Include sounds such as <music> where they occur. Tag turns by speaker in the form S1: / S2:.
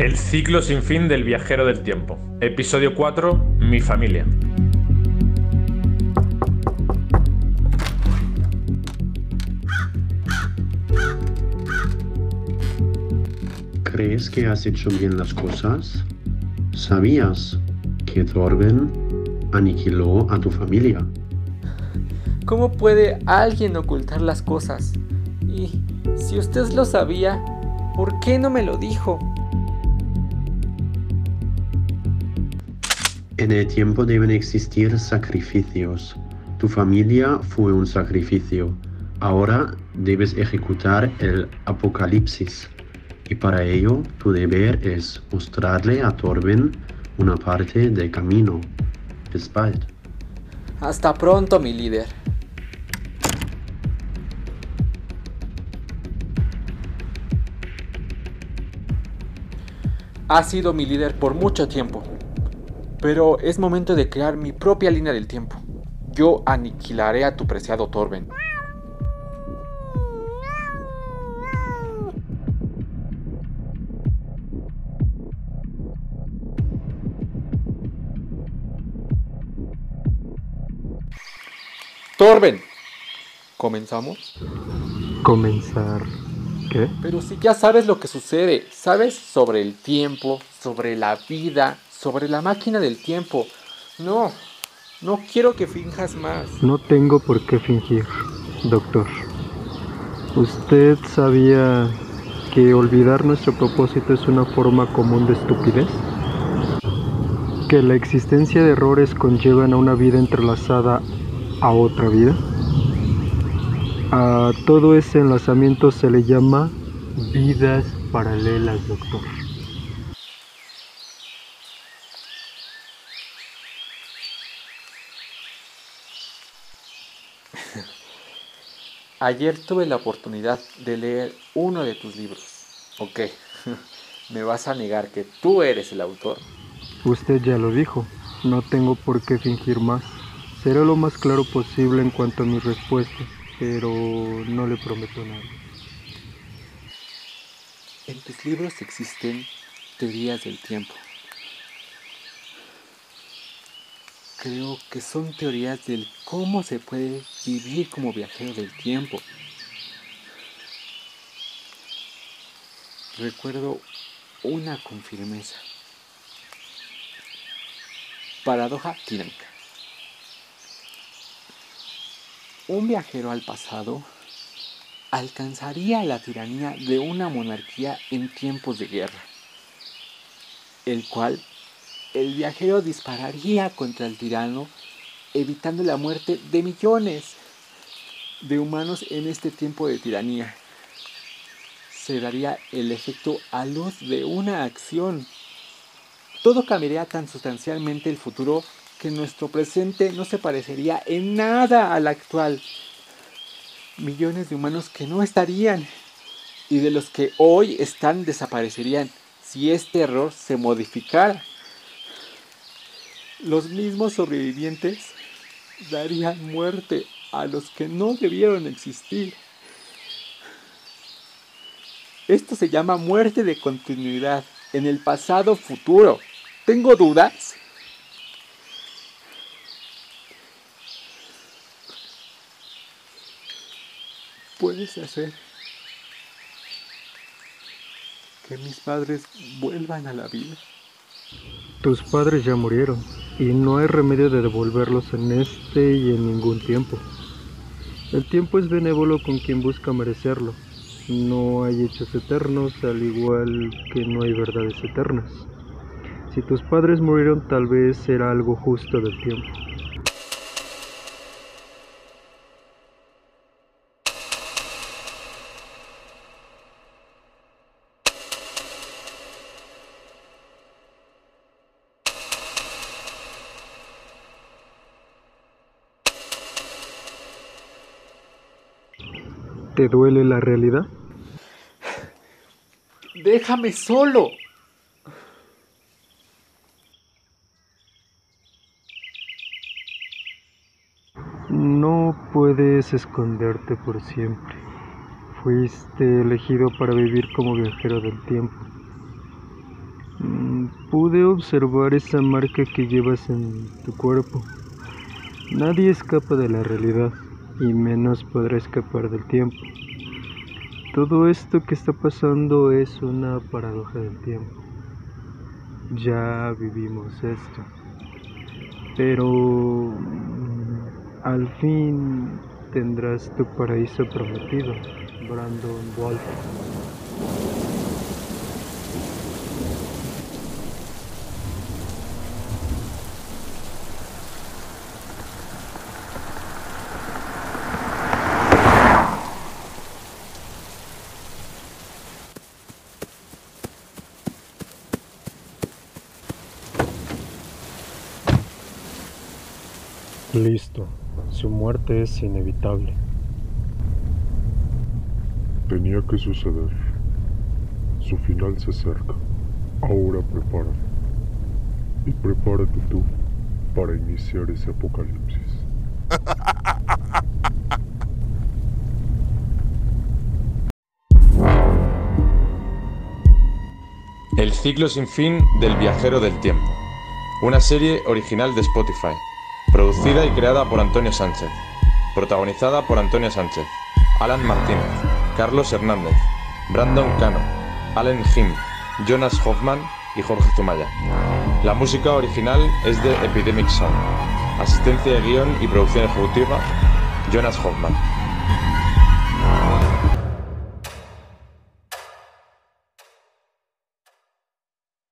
S1: El ciclo sin fin del viajero del tiempo. Episodio 4. Mi familia.
S2: ¿Crees que has hecho bien las cosas? ¿Sabías que Thorben aniquiló a tu familia?
S3: ¿Cómo puede alguien ocultar las cosas? Y si usted lo sabía, ¿por qué no me lo dijo?
S2: En el tiempo deben existir sacrificios. Tu familia fue un sacrificio. Ahora debes ejecutar el apocalipsis. Y para ello tu deber es mostrarle a Torben una parte del camino. Despad.
S3: Hasta pronto, mi líder. Ha sido mi líder por mucho tiempo. Pero es momento de crear mi propia línea del tiempo. Yo aniquilaré a tu preciado Torben. Torben. ¿Comenzamos?
S4: ¿Comenzar qué?
S3: Pero si ya sabes lo que sucede, sabes sobre el tiempo, sobre la vida, sobre la máquina del tiempo. No, no quiero que finjas más.
S4: No tengo por qué fingir, doctor. ¿Usted sabía que olvidar nuestro propósito es una forma común de estupidez? ¿Que la existencia de errores conllevan a una vida entrelazada a otra vida? A todo ese enlazamiento se le llama vidas paralelas, doctor.
S3: Ayer tuve la oportunidad de leer uno de tus libros. Ok, <laughs> ¿me vas a negar que tú eres el autor?
S4: Usted ya lo dijo, no tengo por qué fingir más. Seré lo más claro posible en cuanto a mis respuestas, pero no le prometo nada.
S3: En tus libros existen teorías del tiempo. Creo que son teorías del cómo se puede vivir como viajero del tiempo. Recuerdo una con firmeza. Paradoja dinámica. Un viajero al pasado alcanzaría la tiranía de una monarquía en tiempos de guerra, el cual el viajero dispararía contra el tirano, evitando la muerte de millones de humanos en este tiempo de tiranía. Se daría el efecto a luz de una acción. Todo cambiaría tan sustancialmente el futuro que nuestro presente no se parecería en nada al actual. Millones de humanos que no estarían y de los que hoy están desaparecerían si este error se modificara los mismos sobrevivientes darían muerte a los que no debieron existir. Esto se llama muerte de continuidad en el pasado futuro. ¿Tengo dudas? ¿Puedes hacer que mis padres vuelvan a la vida?
S4: Tus padres ya murieron y no hay remedio de devolverlos en este y en ningún tiempo. El tiempo es benévolo con quien busca merecerlo. No hay hechos eternos, al igual que no hay verdades eternas. Si tus padres murieron, tal vez será algo justo del tiempo. ¿Te duele la realidad?
S3: Déjame solo.
S4: No puedes esconderte por siempre. Fuiste elegido para vivir como viajero del tiempo. pude observar esa marca que llevas en tu cuerpo. Nadie escapa de la realidad y menos podrá escapar del tiempo. Todo esto que está pasando es una paradoja del tiempo. Ya vivimos esto. Pero mm, al fin tendrás tu paraíso prometido, Brandon Wolf. Su muerte es inevitable.
S5: Tenía que suceder. Su final se acerca. Ahora prepárate. Y prepárate tú para iniciar ese apocalipsis.
S1: El ciclo sin fin del viajero del tiempo. Una serie original de Spotify. Producida y creada por Antonio Sánchez. Protagonizada por Antonio Sánchez, Alan Martínez, Carlos Hernández, Brandon Cano, Allen Jim, Jonas Hoffman y Jorge Zumaya. La música original es de Epidemic Sound. Asistencia de guion y producción ejecutiva, Jonas Hoffman.